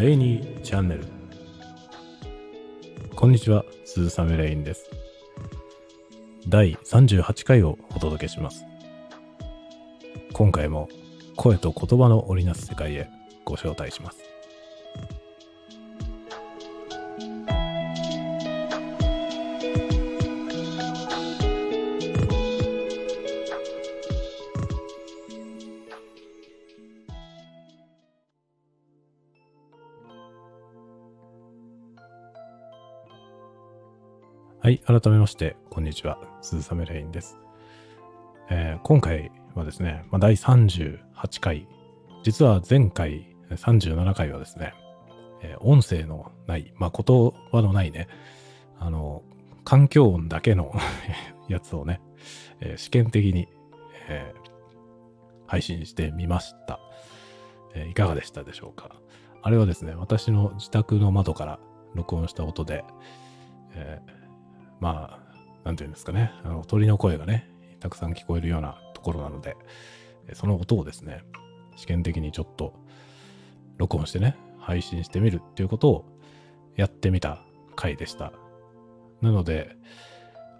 レイニーチャンネル。こんにちは、鈴雨レインです。第38回をお届けします。今回も声と言葉の織りなす世界へご招待します。改めまして、こんにちは。鈴雨レインです。えー、今回はですね、まあ、第38回、実は前回37回はですね、えー、音声のない、まあ、言葉のないね、あの、環境音だけの やつをね、えー、試験的に、え配信してみました、えいかがでしたでしょうか？あれはですね、私の自宅の窓から録音した音で、えーまあ、なんていうんですかね、あの鳥の声がね、たくさん聞こえるようなところなので、その音をですね、試験的にちょっと録音してね、配信してみるっていうことをやってみた回でした。なので、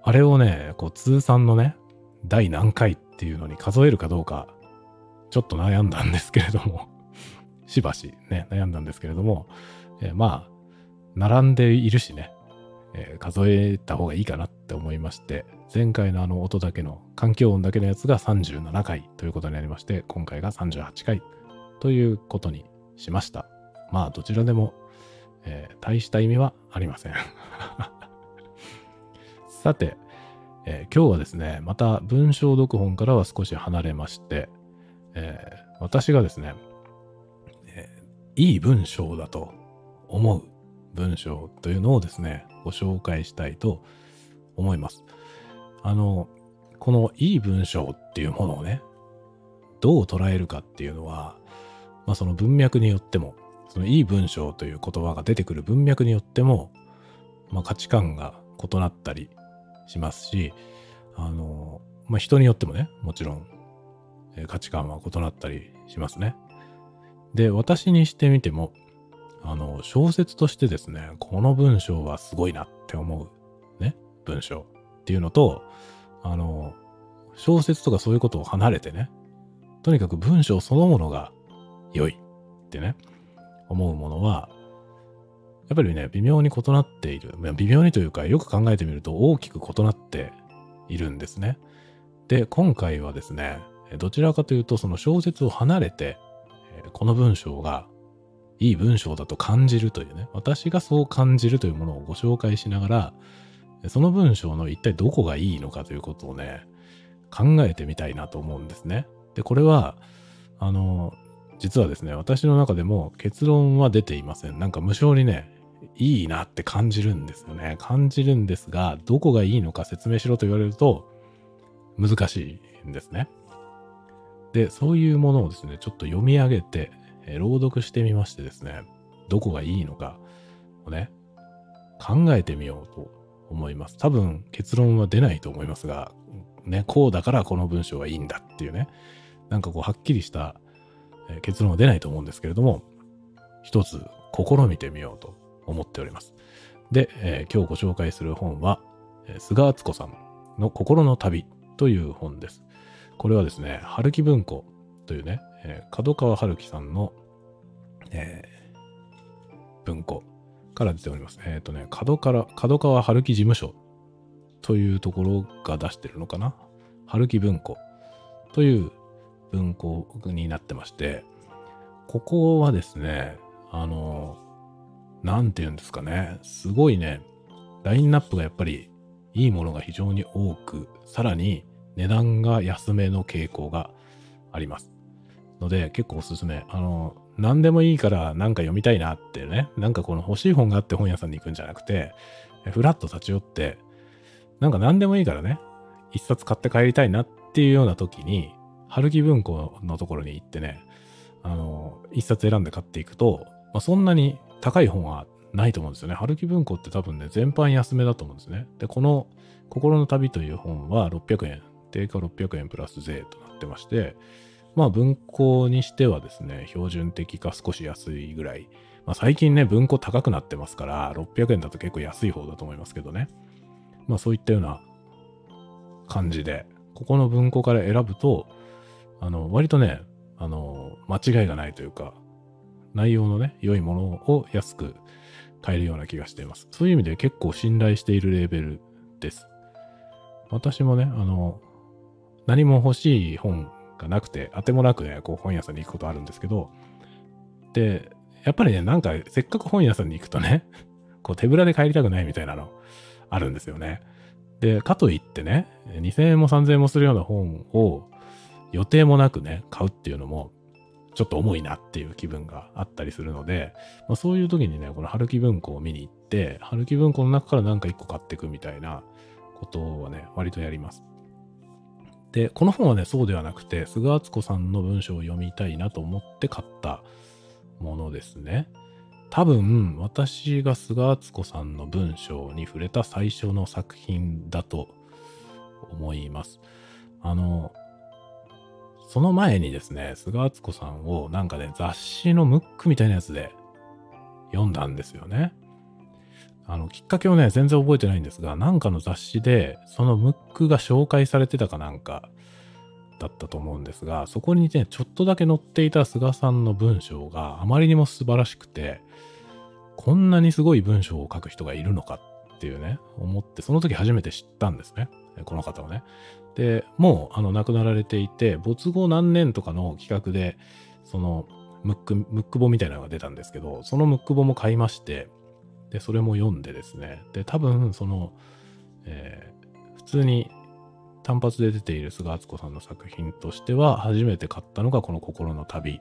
あれをね、こう通算のね、第何回っていうのに数えるかどうか、ちょっと悩んだんですけれどもしばしね、悩んだんですけれども、え、まあ、並んでいるしね、えー、数えた方がいいかなって思いまして、前回のあの音だけの、環境音だけのやつが37回ということになりまして、今回が38回ということにしました。まあ、どちらでも、えー、大した意味はありません。さて、えー、今日はですね、また文章読本からは少し離れまして、えー、私がですね、えいい文章だと思う文章というのをですね、ご紹介したいと思います。あの、このいい文章っていうものをね、どう捉えるかっていうのは、まあその文脈によっても、そのいい文章という言葉が出てくる文脈によっても、まあ価値観が異なったりしますし、あの、まあ人によってもね、もちろん、え価値観は異なったりしますね。で、私にしてみても、あの、小説としてですね、この文章はすごいなって思う、ね、文章っていうのと、あの、小説とかそういうことを離れてね、とにかく文章そのものが良いってね、思うものは、やっぱりね、微妙に異なっている。微妙にというか、よく考えてみると大きく異なっているんですね。で、今回はですね、どちらかというと、その小説を離れて、この文章がいい文章だと感じるというね、私がそう感じるというものをご紹介しながら、その文章の一体どこがいいのかということをね、考えてみたいなと思うんですね。で、これは、あの、実はですね、私の中でも結論は出ていません。なんか無性にね、いいなって感じるんですよね。感じるんですが、どこがいいのか説明しろと言われると難しいんですね。で、そういうものをですね、ちょっと読み上げてえ朗読してみましてですね、どこがいいのかをね、考えてみようと思います。多分結論は出ないと思いますが、ね、こうだからこの文章はいいんだっていうね、なんかこうはっきりした結論は出ないと思うんですけれども、一つ試みてみようと思っております。で、えー、今日ご紹介する本は、菅敦子さんの心の旅という本です。これはですね、春木文庫というね、えー、角川春樹さんの、えー、文庫から出ております。えっ、ー、とね、角から、角川春樹事務所というところが出してるのかな春樹文庫という文庫になってまして、ここはですね、あの、なんて言うんですかね、すごいね、ラインナップがやっぱりいいものが非常に多く、さらに値段が安めの傾向があります。ので、結構おすすめ。あの、何でもいいから何か読みたいなってね、なんかこの欲しい本があって本屋さんに行くんじゃなくて、ふらっと立ち寄って、なんか何でもいいからね、一冊買って帰りたいなっていうような時に、春木文庫のところに行ってね、あの、一冊選んで買っていくと、まあ、そんなに高い本はないと思うんですよね。春木文庫って多分ね、全般安めだと思うんですね。で、この心の旅という本は600円、定価600円プラス税となってまして、まあ文庫にしてはですね、標準的か少し安いぐらい、まあ、最近ね、文庫高くなってますから、600円だと結構安い方だと思いますけどね。まあそういったような感じで、ここの文庫から選ぶと、あの、割とね、あの、間違いがないというか、内容のね、良いものを安く買えるような気がしています。そういう意味で結構信頼しているレーベルです。私もね、あの、何も欲しい本がなくて、当てもなくね、こう本屋さんに行くことあるんですけど、で、やっぱりね、なんかせっかく本屋さんに行くとね、こう手ぶらで帰りたくないみたいなのあるんですよね。で、かといってね、2000円も3000円もするような本を予定もなくね、買うっていうのも、ちょっと重いなっていう気分があったりするので、まあ、そういう時にね、この春木文庫を見に行って、春木文庫の中からなんか一個買っていくみたいなことはね、割とやります。で、この本はね、そうではなくて、菅敦子さんの文章を読みたいなと思って買ったものですね。多分、私が菅敦子さんの文章に触れた最初の作品だと思います。あの、その前にですね、菅敦子さんをなんかね、雑誌のムックみたいなやつで読んだんですよね。あの、きっかけをね、全然覚えてないんですが、なんかの雑誌で、そのムックが紹介されてたかなんかだったと思うんですが、そこにね、ちょっとだけ載っていた菅さんの文章があまりにも素晴らしくて、こんなにすごい文章を書く人がいるのかっていうね、思って、その時初めて知ったんですね。この方をね。で、もう、あの、亡くなられていて、没後何年とかの企画で、その、ムック、ムック本みたいなのが出たんですけど、そのムック本も買いまして、で、それも読んでですね、で、多分、その、えー、普通に単発で出ている菅敦子さんの作品としては、初めて買ったのがこの心の旅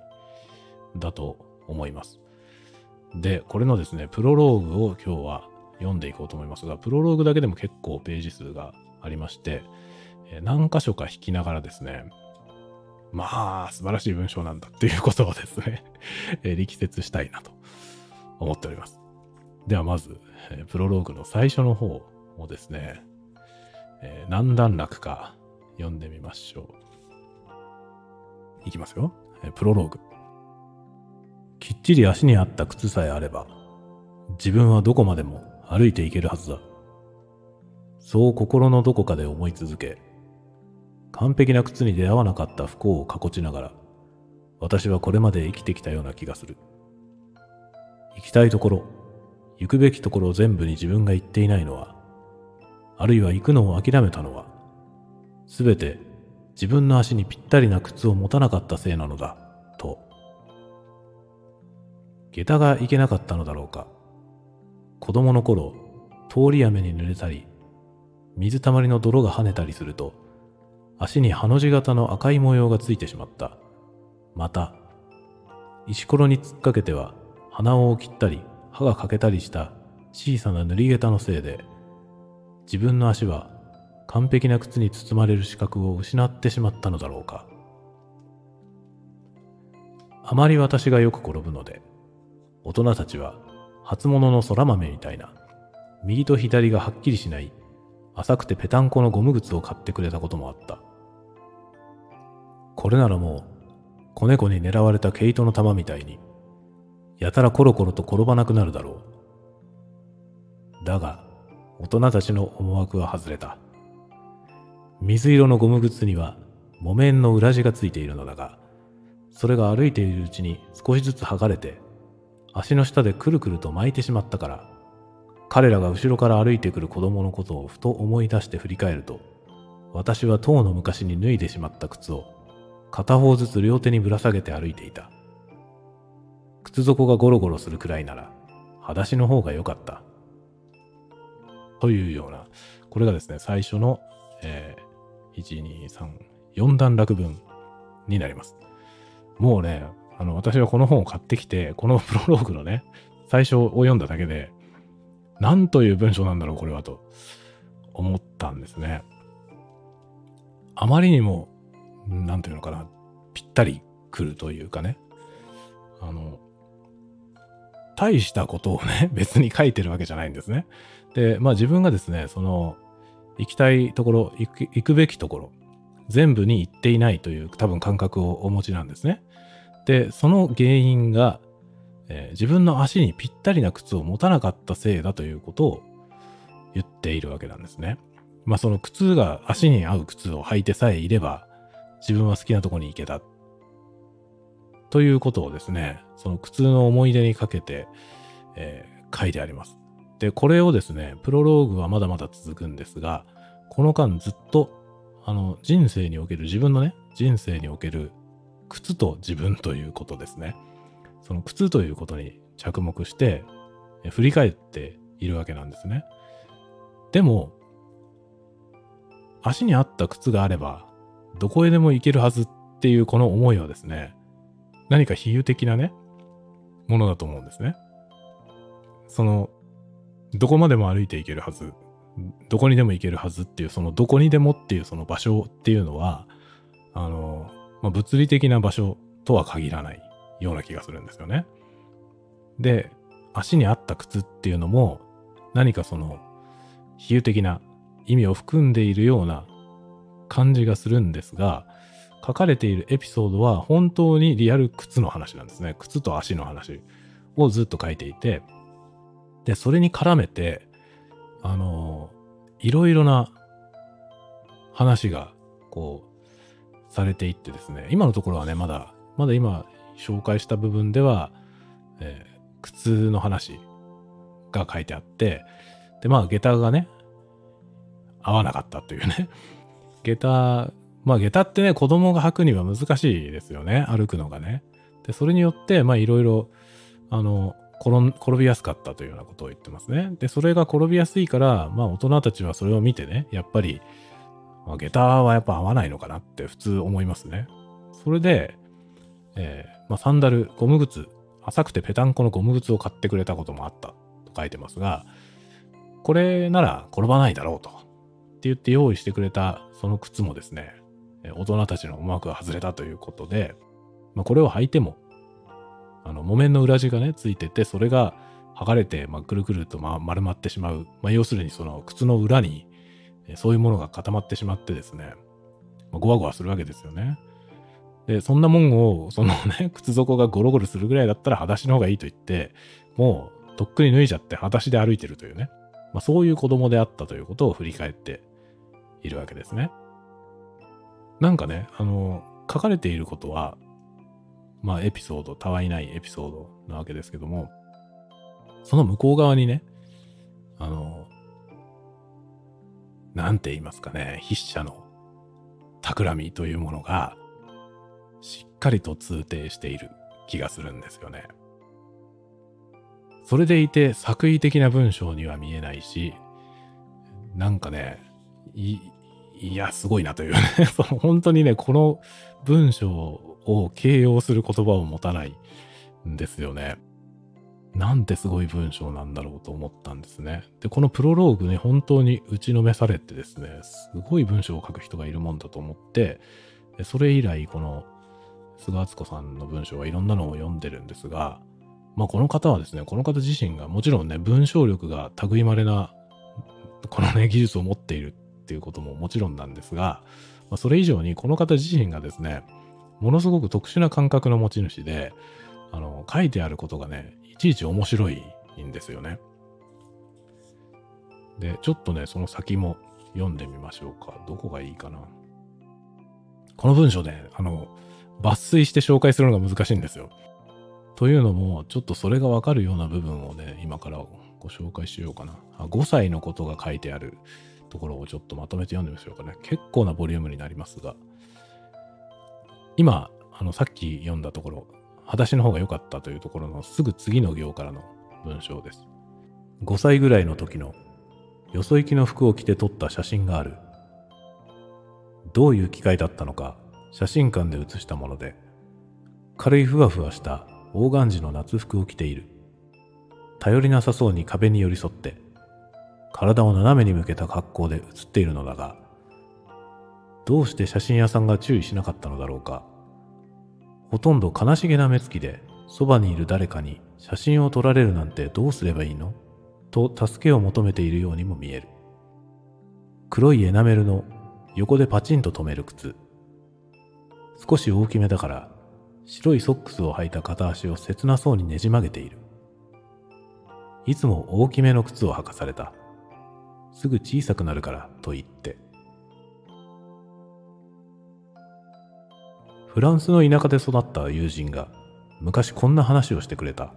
だと思います。で、これのですね、プロローグを今日は読んでいこうと思いますが、プロローグだけでも結構ページ数がありまして、え何箇所か引きながらですね、まあ、素晴らしい文章なんだっていうことをですねえ力説したいなと思っております。ではまず、えプロローグの最初の方をですね、えー、何段落か読んでみましょう。いきますよ。えプロローグ。きっちり足に合った靴さえあれば、自分はどこまでも歩いていけるはずだ。そう心のどこかで思い続け、完璧な靴に出会わなかった不幸をかこちながら、私はこれまで生きてきたような気がする。行きたいところ、行くべきところ全部に自分が行っていないのは、あるいは行くのを諦めたのは、すべて自分の足にぴったりな靴を持たなかったせいなのだ、と。下駄がいけなかったのだろうか。子供の頃、通り雨に濡れたり、水たまりの泥が跳ねたりすると、足にハの字型の赤い模様がついてしまった。また、石ころに突っかけては鼻緒を切ったり歯が欠けたりした小さな塗り下駄のせいで、自分の足は完璧な靴に包まれる資格を失ってしまったのだろうか。あまり私がよく転ぶので、大人たちは初物の空豆みたいな、右と左がはっきりしない浅くてぺたんこのゴム靴を買ってくれたこともあった。これならもう、子猫に狙われた毛糸の玉みたいに、やたらコロコロと転ばなくなるだろう。だが、大人たちの思惑は外れた。水色のゴム靴には木綿の裏地がついているのだが、それが歩いているうちに少しずつ剥がれて、足の下でくるくると巻いてしまったから、彼らが後ろから歩いてくる子供のことをふと思い出して振り返ると、私はとうの昔に脱いでしまった靴を片方ずつ両手にぶら下げて歩いていた。靴底がゴロゴロするくらいなら、裸足の方が良かった。というような、これがですね、最初の、えー、1、2、3、4段落文になります。もうね、あの、私はこの本を買ってきて、このプロローグのね、最初を読んだだけで、なんという文章なんだろう、これはと思ったんですね。あまりにも、なんていうのかな、ぴったり来るというかね。あの、大したことをね、別に書いてるわけじゃないんですね。で、まあ自分がですね、その、行きたいところ、行く行くべきところ、全部に行っていないという多分感覚をお持ちなんですね。で、その原因が、えー、自分の足にぴったりな靴を持たなかったせいだということを言っているわけなんですね。まあその靴が足に合う靴を履いてさえいれば自分は好きなところに行けた。ということをですね、その靴の思い出にかけて、えー、書いてあります。で、これをですね、プロローグはまだまだ続くんですが、この間ずっと、あの、人生における、自分のね、人生における靴と自分ということですね。その靴ということに着目して、振り返っているわけなんですね。でも、足に合った靴があれば、どこへでも行けるはずっていうこの思いはですね、何か比喩的なね、ものだと思うんですね。その、どこまでも歩いていけるはず、どこにでも行けるはずっていう、そのどこにでもっていうその場所っていうのは、あの、まあ、物理的な場所とは限らないような気がするんですよね。で、足に合った靴っていうのも、何かその、比喩的な意味を含んでいるような感じがするんですが、書かれているエピソードは本当にリアル靴の話なんですね。靴と足の話をずっと書いていて、で、それに絡めて、あの、いろいろな話が、こう、されていってですね、今のところはね、まだ、まだ今紹介した部分では、えー、靴の話が書いてあって、で、まあ、下駄がね、合わなかったというね。下駄、まあ下駄ってね、子供が履くには難しいですよね。歩くのがね。で、それによって、まあいろいろ、あの、転びやすかったというようなことを言ってますね。で、それが転びやすいから、まあ大人たちはそれを見てね、やっぱり、まあ、下駄はやっぱ合わないのかなって普通思いますね。それで、えー、まあサンダル、ゴム靴、浅くてペタンコのゴム靴を買ってくれたこともあったと書いてますが、これなら転ばないだろうと。って言って用意してくれたその靴もですね、大人たちの思惑が外れたということで、まあ、これを履いても、あの、木綿の裏地がね、ついてて、それが剥がれて、まあ、くるくると、ま、丸まってしまう。まあ、要するにその靴の裏に、そういうものが固まってしまってですね、まあ、ゴワゴワするわけですよね。で、そんなもんを、そのね、靴底がゴロゴロするぐらいだったら裸足の方がいいと言って、もう、とっくに脱いじゃって裸足で歩いてるというね。まあ、そういう子供であったということを振り返っているわけですね。なんかね、あの、書かれていることは、まあエピソード、たわいないエピソードなわけですけども、その向こう側にね、あの、なんて言いますかね、筆者の企みというものが、しっかりと通底している気がするんですよね。それでいて作為的な文章には見えないし、なんかね、い、や、すごいなというね その本当にね、この文章を形容する言葉を持たないんですよね。なんてすごい文章なんだろうと思ったんですね。で、このプロローグね、本当に打ちのめされてですね、すごい文章を書く人がいるもんだと思って、それ以来、この菅敦子さんの文章はいろんなのを読んでるんですが、まあこの方はですね、この方自身がもちろんね、文章力が類まれな、このね、技術を持っているっていうことももちろんなんですが、まあ、それ以上にこの方自身がですね、ものすごく特殊な感覚の持ち主で、あの、書いてあることがね、いちいち面白いんですよね。で、ちょっとね、その先も読んでみましょうか。どこがいいかな。この文章で、あの、抜粋して紹介するのが難しいんですよ。というのも、ちょっとそれがわかるような部分をね、今からご紹介しようかな。5歳のことが書いてあるところをちょっとまとめて読んでみましょうかね。結構なボリュームになりますが。今、あの、さっき読んだところ、裸足の方が良かったというところのすぐ次の行からの文章です。5歳ぐらいの時のよそ行きの服を着て撮った写真がある。どういう機会だったのか写真館で写したもので、軽いふわふわしたオーガンジの夏服を着ている。頼りなさそうに壁に寄り添って、体を斜めに向けた格好で写っているのだが、どうして写真屋さんが注意しなかったのだろうか。ほとんど悲しげな目つきで、そばにいる誰かに写真を撮られるなんてどうすればいいの？と助けを求めているようにも見える。黒いエナメルの横でパチンと止める靴。少し大きめだから白いソックスを履いた片足を切なそうにねじ曲げている。いつも大きめの靴を履かされた。すぐ小さくなるからと言って。フランスの田舎で育った友人が昔こんな話をしてくれた。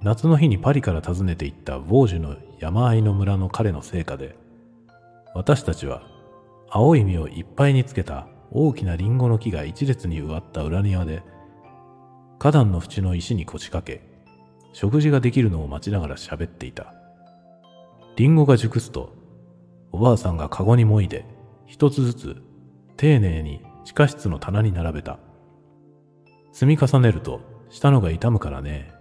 夏の日にパリから訪ねて行ったヴォージュの山あいの村の彼の成果で、私たちは青い実をいっぱいにつけた大きなリンゴの木が一列に植わった裏庭で、花壇の縁の石に腰掛け、食事ができるのを待ちながら喋っていた。リンゴが熟すと、おばあさんがカゴにもいで、一つずつ丁寧に地下室の棚に並べた。積み重ねると下のが痛むからね。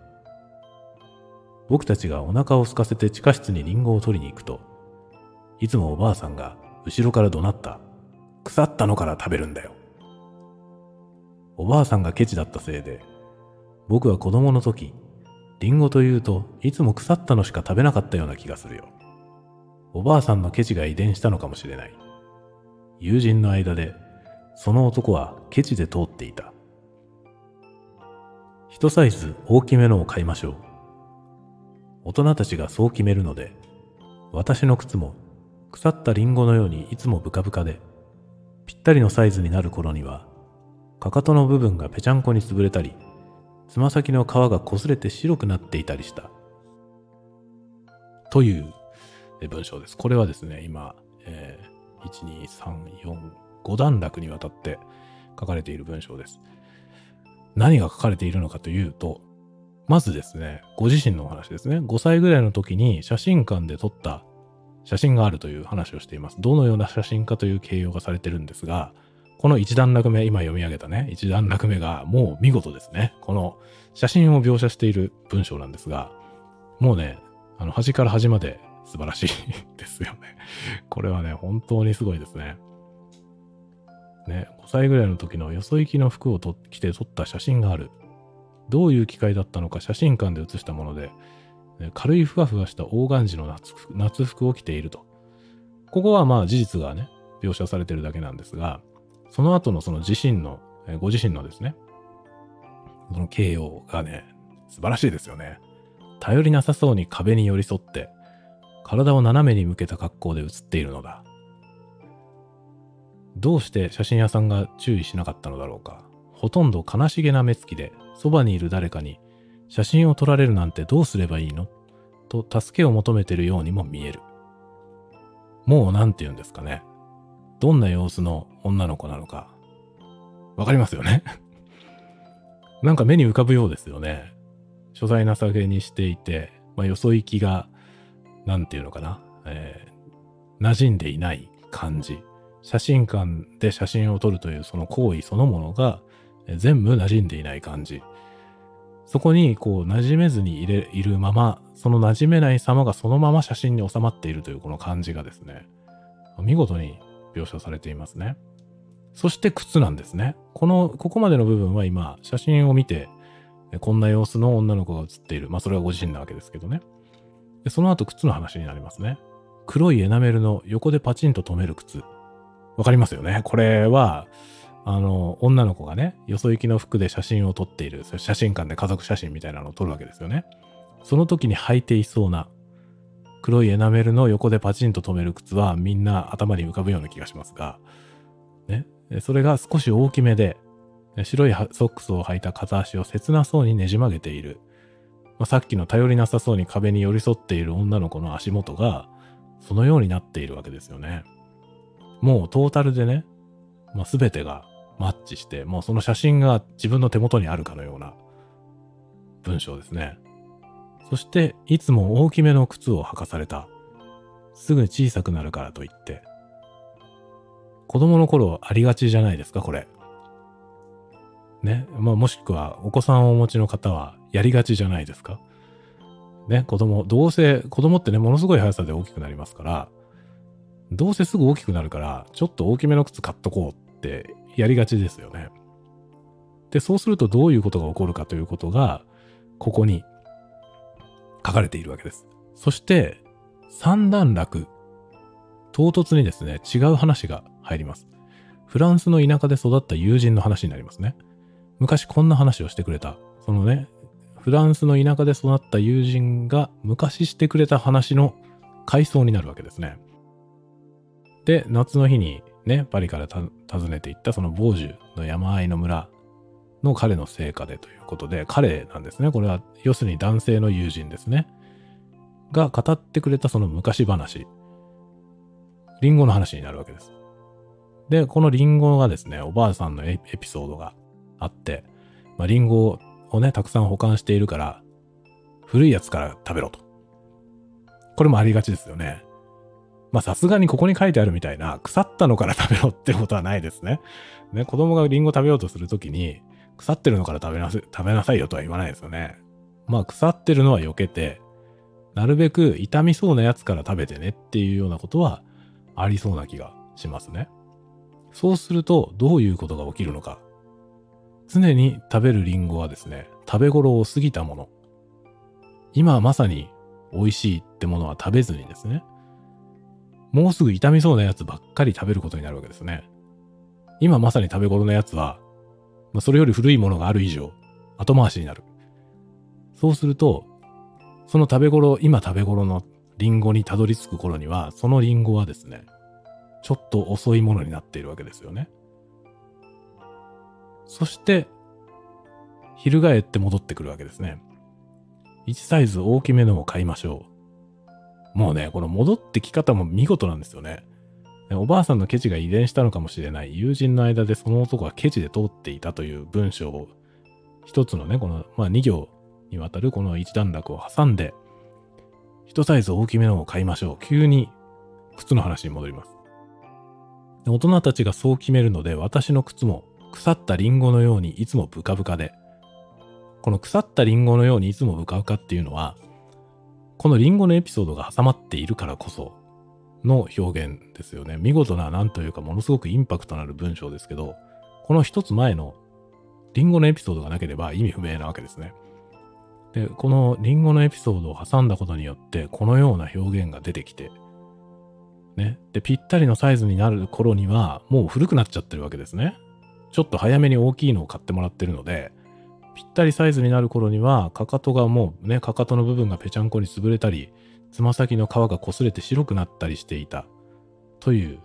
僕たちがお腹を空かせて地下室にリンゴを取りに行くと、いつもおばあさんが後ろから怒鳴った。腐ったのから食べるんだよ。おばあさんがケチだったせいで、僕は子供の時、リンゴというといつも腐ったのしか食べなかったような気がするよ。おばあさんのケチが遺伝したのかもしれない。友人の間で、その男はケチで通っていた。一サイズ大きめのを買いましょう。大人たちがそう決めるので、私の靴も腐ったリンゴのようにいつもブカブカで、ぴったりのサイズになる頃には、かかとの部分がぺちゃんこに潰れたり、つま先の皮が擦れて白くなっていたりした。という文章です。これはですね、今、えー、1、2、3、4、5段落にわたって書かれている文章です。何が書かれているのかというと、まずですね、ご自身のお話ですね。5歳ぐらいの時に写真館で撮った写真があるという話をしています。どのような写真かという形容がされてるんですが、この一段落目、今読み上げたね、一段落目がもう見事ですね。この写真を描写している文章なんですが、もうね、あの、端から端まで素晴らしい ですよね。これはね、本当にすごいですね。ね、5歳ぐらいの時のよそ行きの服を着て撮った写真がある。どういう機会だったのか写真館で写したもので、軽いふわふわしたオーガンジの夏夏服を着ていると。ここはまあ事実がね、描写されてるだけなんですが、その後のその自身の、ご自身のですね、その形容がね、素晴らしいですよね。頼りなさそうに壁に寄り添って、体を斜めに向けた格好で写っているのだ。どうして写真屋さんが注意しなかったのだろうか。ほとんど悲しげな目つきで、そばにいる誰かに写真を撮られるなんてどうすればいいの？と助けを求めているようにも見える。もう何て言うんですかね。どんな様子の女の子なのか。わかりますよね？なんか目に浮かぶようですよね。所在なさげにしていて、まあ、よそ行きが、なんていうのかな？えー、馴染んでいない感じ。写真館で写真を撮るというその行為そのものが、全部馴染んでいない感じ。そこにこう馴染めずにいれいるまま、その馴染めない様がそのまま写真に収まっているというこの感じがですね、見事に描写されていますね。そして靴なんですね。この、ここまでの部分は今、写真を見て、こんな様子の女の子が写っている。まあそれはご自身なわけですけどね。でその後靴の話になりますね。黒いエナメルの横でパチンと止める靴。わかりますよねこれは、あの、女の子がね、よそ行きの服で写真を撮っている、写真館で家族写真みたいなのを撮るわけですよね。その時に履いていそうな黒いエナメルの横でパチンと止める靴はみんな頭に浮かぶような気がしますが、ね、それが少し大きめで、白いソックスを履いた片足を切なそうにねじ曲げている。まあ、さっきの頼りなさそうに壁に寄り添っている女の子の足元が、そのようになっているわけですよね。もうトータルでね、まあ、全てがマッチして、もうその写真が自分の手元にあるかのような文章ですね。そして、いつも大きめの靴を履かされた。すぐ小さくなるからと言って。子供の頃ありがちじゃないですか、これ。ね。まあ、もしくはお子さんをお持ちの方はやりがちじゃないですか。ね、子供、どうせ、子供ってね、ものすごい速さで大きくなりますから、どうせすぐ大きくなるから、ちょっと大きめの靴買っとこうってやりがちですよね。で、そうするとどういうことが起こるかということが、ここに書かれているわけです。そして、三段落。唐突にですね、違う話が入ります。フランスの田舎で育った友人の話になりますね。昔こんな話をしてくれた。そのね、フランスの田舎で育った友人が昔してくれた話の回想になるわけですね。で、夏の日にね、パリから訪ねていったそのボージュの山あいの村の彼の成果でということで、彼なんですね。これは要するに男性の友人ですね。が語ってくれたその昔話。リンゴの話になるわけです。で、このリンゴがですね、おばあさんのエピソードがあって、まあ、リンゴををね、たくさん保管しているから、古いやつから食べろと。これもありがちですよね。まあさすがにここに書いてあるみたいな、腐ったのから食べろってことはないですね。ね、子供がリンゴ食べようとするときに、腐ってるのから食べなさい食べなさいよとは言わないですよね。まあ腐ってるのは避けて、なるべく傷みそうなやつから食べてねっていうようなことはありそうな気がしますね。そうするとどういうことが起きるのか。常に食べるリンゴはですね、食べ頃を過ぎたもの。今まさに美味しいってものは食べずにですね、もうすぐ傷みそうなやつばっかり食べることになるわけですね。今まさに食べ頃のやつは、まあ、それより古いものがある以上、後回しになる。そうすると、その食べ頃、今食べ頃のリンゴにたどり着く頃には、そのリンゴはですね、ちょっと遅いものになっているわけですよね。そして、翻って戻ってくるわけですね。1サイズ大きめのを買いましょう。もうね、この戻ってき方も見事なんですよね。おばあさんのケチが遺伝したのかもしれない友人の間でその男はケチで通っていたという文章を一つのね、この、まあ2行にわたるこの一段落を挟んで、一サイズ大きめのを買いましょう。急に靴の話に戻ります。大人たちがそう決めるので、私の靴も腐ったリンゴのようにいつもブカブカで、この腐ったリンゴのようにいつもブカブカっていうのは、このリンゴのエピソードが挟まっているからこその表現ですよね。見事な、なんというかものすごくインパクトのある文章ですけど、この一つ前のリンゴのエピソードがなければ意味不明なわけですね。で、このリンゴのエピソードを挟んだことによって、このような表現が出てきて、ね。で、ぴったりのサイズになる頃には、もう古くなっちゃってるわけですね。ちょっと早めに大きいのを買ってもらってるので、ぴったりサイズになる頃には、かかとがもうね、かかとの部分がぺちゃんこに潰れたり、つま先の皮が擦れて白くなったりしていた。という。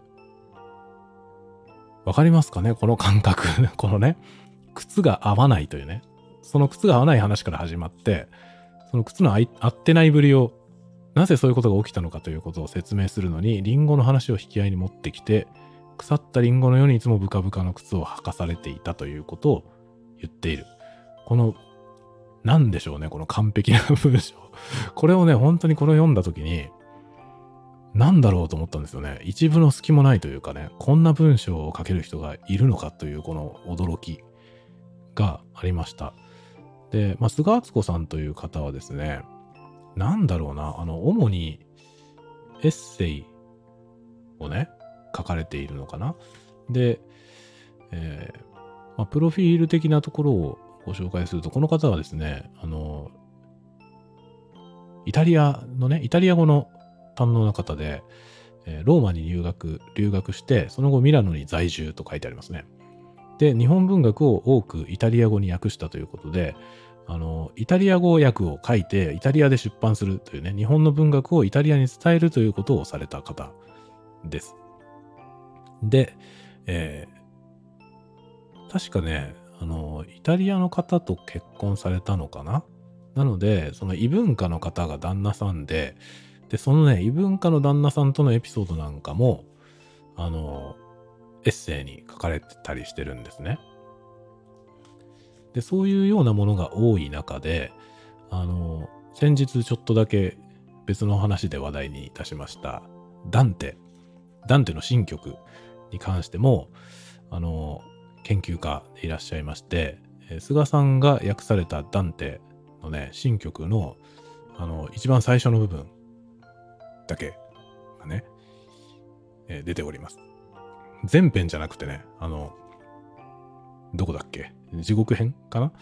わかりますかね？この感覚。このね、靴が合わないというね。その靴が合わない話から始まって、その靴の合ってないぶりを、なぜそういうことが起きたのかということを説明するのに、リンゴの話を引き合いに持ってきて、腐ったリンゴのようにいつもブカブカの靴を履かされていたということを言っている。この、なんでしょうね、この完璧な文章。これをね、本当にこれを読んだ時に、なんだろうと思ったんですよね。一部の隙もないというかね、こんな文章を書ける人がいるのかというこの驚きがありました。で、まあ、菅敦子さんという方はですね、なんだろうな、あの、主にエッセイをね、書かれているのかな？で、えーまあ、プロフィール的なところをご紹介すると、この方はですね、あの、イタリアのね、イタリア語の堪能な方で、えー、ローマに留学、留学して、その後ミラノに在住と書いてありますね。で、日本文学を多くイタリア語に訳したということで、あの、イタリア語訳を書いて、イタリアで出版するというね、日本の文学をイタリアに伝えるということをされた方です。で、えー、確かね、あの、イタリアの方と結婚されたのかな？なので、その異文化の方が旦那さんで、で、そのね、異文化の旦那さんとのエピソードなんかも、あの、エッセイに書かれてたりしてるんですね。で、そういうようなものが多い中で、あの、先日ちょっとだけ別の話で話題にいたしました、ダンテ、ダンテの新曲。に関しても、あの、研究家でいらっしゃいまして、菅さんが訳されたダンテのね、新曲の、あの、一番最初の部分だけがね、え、出ております。全編じゃなくてね、あの、どこだっけ？地獄編かな、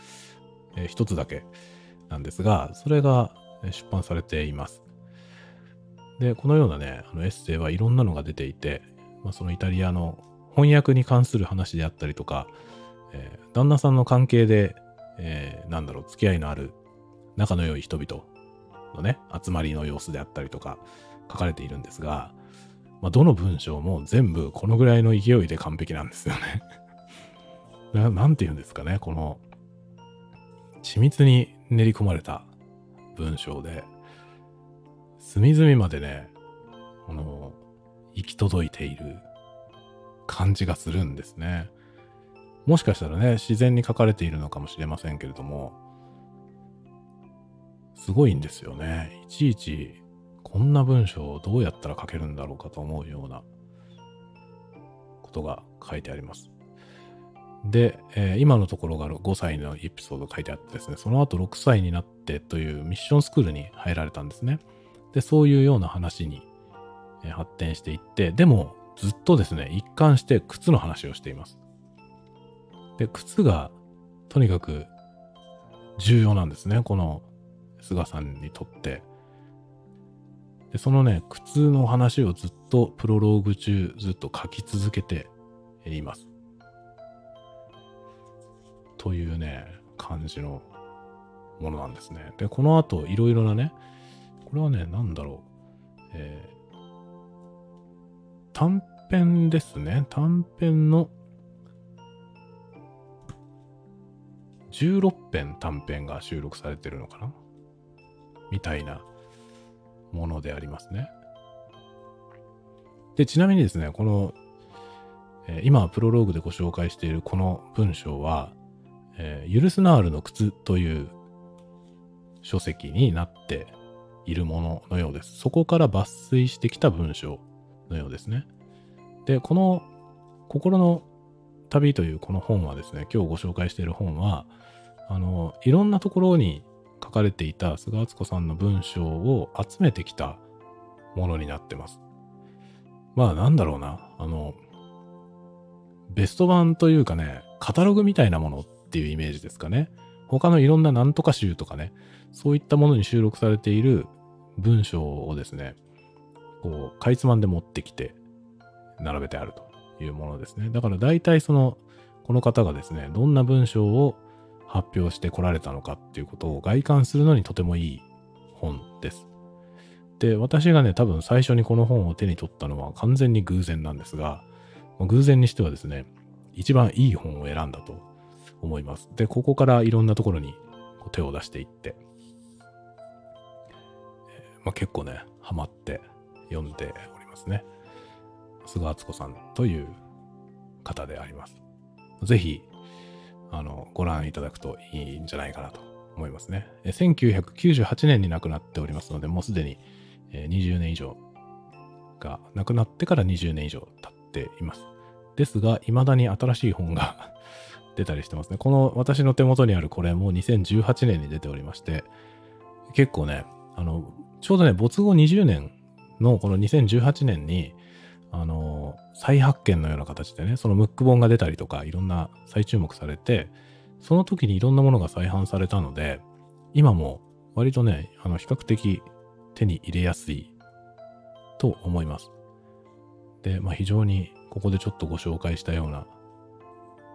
えー、一つだけなんですが、それが出版されています。で、このようなね、あのエッセイはいろんなのが出ていて、まあ、そのイタリアの翻訳に関する話であったりとか、えー旦那さんの関係で、えーなんだろう、付き合いのある仲の良い人々のね、集まりの様子であったりとか書かれているんですが、まあ、どの文章も全部このぐらいの勢いで完璧なんですよね な。なんて言うんですかね、この、緻密に練り込まれた文章で、隅々までね、この、行き届いている感じがするんですね。もしかしたらね、自然に書かれているのかもしれませんけれども、すごいんですよね。いちいち、こんな文章をどうやったら書けるんだろうかと思うようなことが書いてあります。で、えー今のところが5歳のエピソード書いてあってですね、その後6歳になってというミッションスクールに入られたんですね。で、そういうような話に、発展していって、でもずっとですね、一貫して靴の話をしています。で、靴がとにかく重要なんですね、この菅さんにとって。で、そのね、靴の話をずっとプロローグ中ずっと書き続けています。というね、感じのものなんですね。で、この後いろいろなね、これはね、なんだろう。えー短編ですね。短編の16編短編が収録されてるのかな？みたいなものでありますね。で、ちなみにですね、この、えー今プロローグでご紹介しているこの文章は、えーユルスナールの靴という書籍になっているもののようです。そこから抜粋してきた文章のようですね。で、この心の旅というこの本はですね、今日ご紹介している本は、あの、いろんなところに書かれていた菅敦子さんの文章を集めてきたものになってます。まあなんだろうな、あの、ベスト版というかね、カタログみたいなものっていうイメージですかね。他のいろんななんとか集とかね、そういったものに収録されている文章をですね、こう、かいつまんで持ってきて、並べてあるというものですね。だから大体その、この方がですね、どんな文章を発表してこられたのかっていうことを外観するのにとてもいい本です。で、私がね、多分最初にこの本を手に取ったのは完全に偶然なんですが、偶然にしてはですね、一番いい本を選んだと思います。で、ここからいろんなところに手を出していって、まあ、結構ね、ハマって読んでおりますね。菅敦子さんという方であります。ぜひ、あの、ご覧いただくといいんじゃないかなと思いますね。1998年に亡くなっておりますので、もうすでに20年以上が、亡くなってから20年以上経っています。ですが、未だに新しい本が 出たりしてますね。この私の手元にあるこれも2018年に出ておりまして、結構ね、あの、ちょうどね、没後20年のこの2018年に、あの、再発見のような形でね、そのムック本が出たりとか、いろんな再注目されて、その時にいろんなものが再販されたので、今も割とね、あの、比較的手に入れやすいと思います。で、まあ非常にここでちょっとご紹介したような、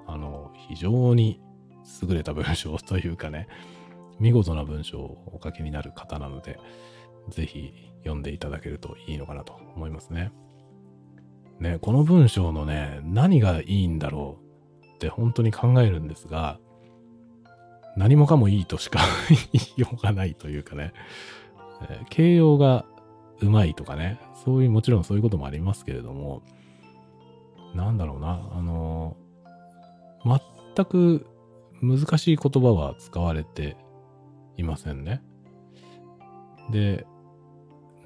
あの、非常に優れた文章というかね、見事な文章をお書きになる方なので、ぜひ読んでいただけるといいのかなと思いますね。ね、この文章のね、何がいいんだろうって本当に考えるんですが、何もかもいいとしか 言いようがないというかね、え形容がうまいとかね、そういう、もちろんそういうこともありますけれども、なんだろうな、あの全く難しい言葉は使われていませんね。で、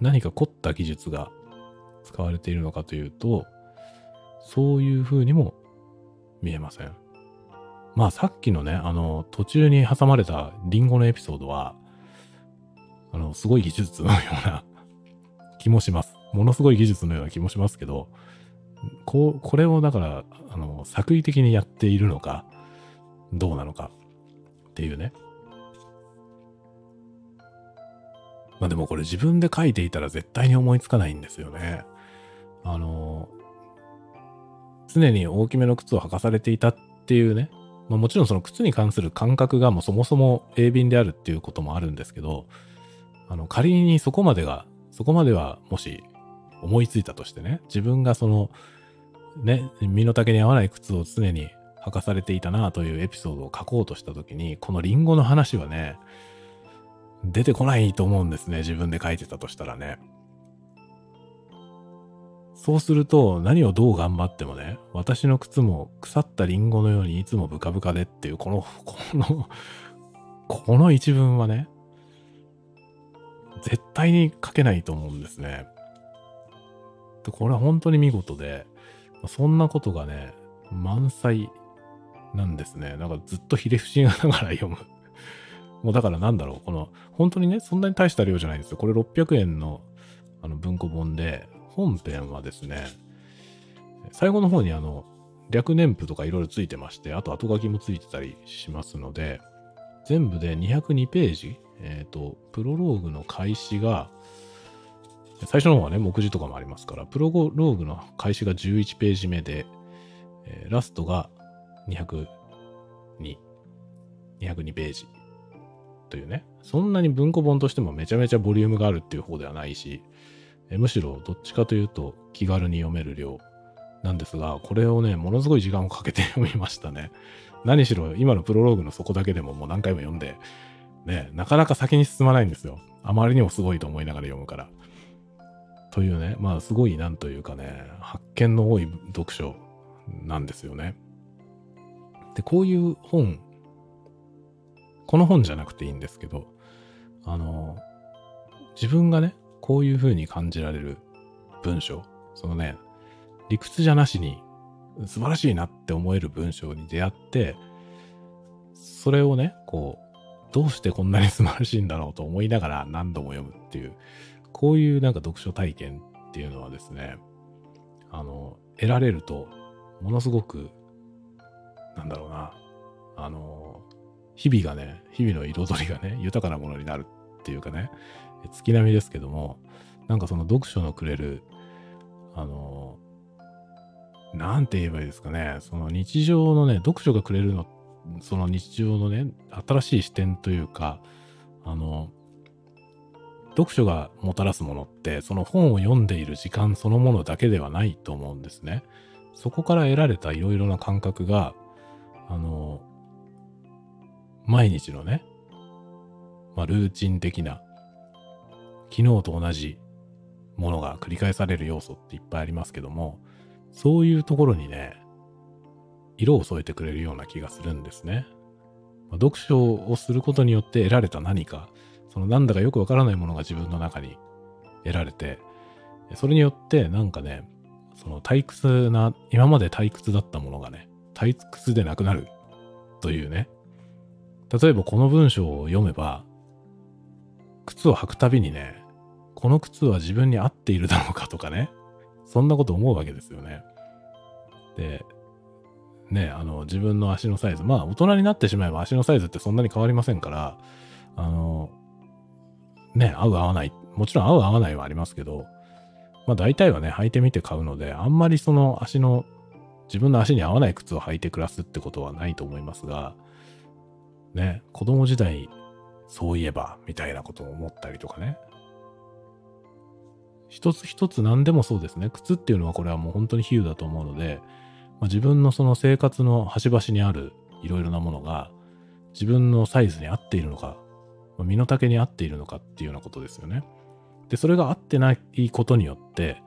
何か凝った技術が使われているのかというと、そういう風にも見えません。まあさっきのね、あの、途中に挟まれたリンゴのエピソードは、あの、すごい技術のような 気もします。ものすごい技術のような気もしますけど、こう、これをだから、あの、作為的にやっているのか、どうなのかっていうね。まあでもこれ自分で書いていたら絶対に思いつかないんですよね。あの、常に大きめの靴を履かされていたっていうね、まあ、もちろんその靴に関する感覚がもうそもそも鋭敏であるっていうこともあるんですけど、あの、仮にそこまでが、そこまではもし思いついたとしてね、自分がその、ね、身の丈に合わない靴を常に履かされていたなというエピソードを書こうとしたときに、このリンゴの話はね、出てこないと思うんですね。自分で書いてたとしたらね。そうすると、何をどう頑張ってもね、私の靴も腐ったリンゴのようにいつもブカブカでっていう、この、このこの一文はね、絶対に書けないと思うんですね。でこれは本当に見事で、そんなことがね、満載なんですね。なんかずっとひれ伏しながら読む。もうだからなんだろう、この、本当にね、そんなに大した量じゃないんですよ。これ600円のあの文庫本で、本編はですね、最後の方にあの、略年譜とかいろいろついてまして、あと後書きもついてたりしますので、全部で202ページ、えっ、ー、と、プロローグの開始が、最初の方はね、目次とかもありますから、プロローグの開始が11ページ目で、えー、ラストが202、202ページというね、そんなに文庫本としてもめちゃめちゃボリュームがあるっていう方ではないし、えむしろどっちかというと気軽に読める量なんですが、これをね、ものすごい時間をかけて読みましたね。何しろ今のプロローグの底だけでももう何回も読んで、ね、なかなか先に進まないんですよ。あまりにもすごいと思いながら読むから。というね、まあすごいなんというかね、発見の多い読書なんですよね。で、こういう本、この本じゃなくていいんですけど、あの、自分がね、こういう風に感じられる文章、そのね、理屈じゃなしに素晴らしいなって思える文章に出会って、それをね、こう、どうしてこんなに素晴らしいんだろうと思いながら何度も読むっていう、こういうなんか読書体験っていうのはですね、あの、得られると、ものすごく、なんだろうな、あの、日々がね、日々の彩りがね、豊かなものになるっていうかね、月並みですけども、なんかその読書のくれる、あの、なんて言えばいいですかね、その日常のね、読書がくれるの、その日常のね、新しい視点というか、あの、読書がもたらすものって、その本を読んでいる時間そのものだけではないと思うんですね。そこから得られたいろいろな感覚が、あの、毎日のね、まあ、ルーチン的な昨日と同じものが繰り返される要素っていっぱいありますけども、そういうところにね、色を添えてくれるような気がするんですね。まあ、読書をすることによって得られた何か、そのなんだかよくわからないものが自分の中に得られて、それによってなんかね、その退屈な、今まで退屈だったものがね、退屈でなくなるというね。例えばこの文章を読めば、靴を履くたびにね、この靴は自分に合っているだろうかとかね、そんなこと思うわけですよね。で、ね、あの、自分の足のサイズ、まあ、大人になってしまえば足のサイズってそんなに変わりませんから、あの、ね、合う合わない、もちろん合う合わないはありますけど、まあ大体はね、履いてみて買うので、あんまりその足の、自分の足に合わない靴を履いて暮らすってことはないと思いますが、ね、子供時代、そういえば、みたいなことを思ったりとかね。一つ一つ何でもそうですね。靴っていうのはこれはもう本当に比喩だと思うので、まあ、自分のその生活の端々にあるいろいろなものが自分のサイズに合っているのか、まあ、身の丈に合っているのかっていうようなことですよね。で、それが合ってないことによって、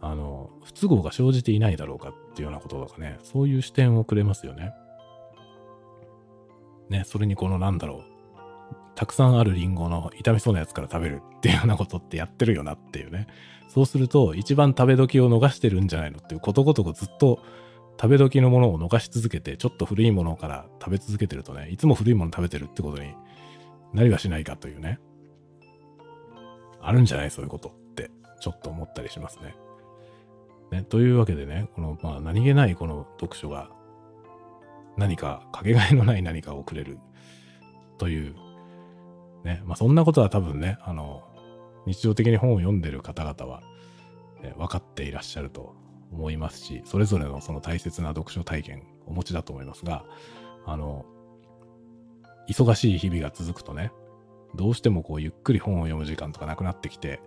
あの、不都合が生じていないだろうかっていうようなこととかね、そういう視点をくれますよね。ね、それにこのなんだろう、たくさんあるリンゴの痛みそうなやつから食べるっていうようなことってやってるよなっていうね。そうすると、一番食べ時を逃してるんじゃないのっていうことごとくずっと食べ時のものを逃し続けて、ちょっと古いものから食べ続けてるとね、いつも古いもの食べてるってことになりはしないかというね。あるんじゃない？そういうことって、ちょっと思ったりしますね。ね、というわけでね、この、まあ、何気ないこの読書が、何か、かけがえのない何かをくれるという。ね、まあそんなことは多分ね、あの、日常的に本を読んでる方々は、ね、分かっていらっしゃると思いますし、それぞれのその大切な読書体験お持ちだと思いますが、あの、忙しい日々が続くとね、どうしてもこうゆっくり本を読む時間とかなくなってきて、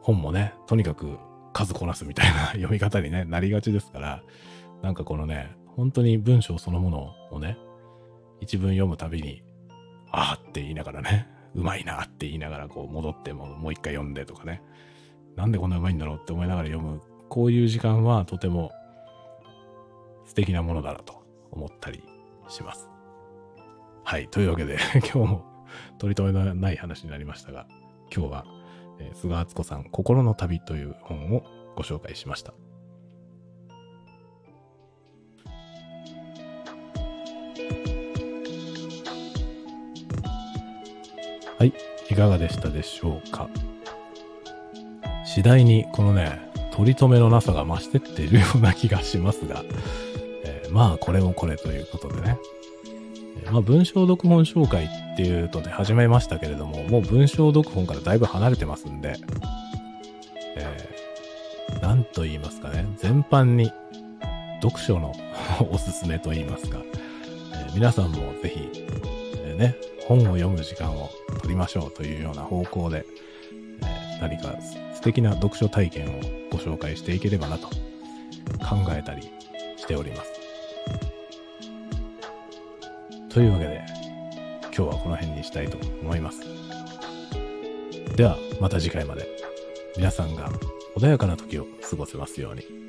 本もね、とにかく数こなすみたいな読み方に、ね、なりがちですから、なんかこのね、本当に文章そのものをね、一文読むたびに、ああって言いながらね、うまいなって言いながらこう戻ってももう一回読んでとかね、なんでこんなうまいんだろうって思いながら読む、こういう時間はとても素敵なものだなと思ったりします。はい。というわけで、今日も取り留めのない話になりましたが、今日は、え、菅敦子さん、心の旅という本をご紹介しました。い。かがでしたでしょうか？次第にこのね、取り留めのなさが増してっているような気がしますが、えー、まあこれもこれということでね、まあ、文章読本紹介っていうとで始めましたけれども、もう文章読本からだいぶ離れてますんで、えー、と言いますかね、全般に読書のおすすめと言いますか、えー、皆さんもぜひ、えー、ね、本を読む時間を取りましょうというような方向で、えー、何か素敵な読書体験をご紹介していければなと考えたりしております。というわけで、今日はこの辺にしたいと思います。では、また次回まで。皆さんが穏やかな時を過ごせますように。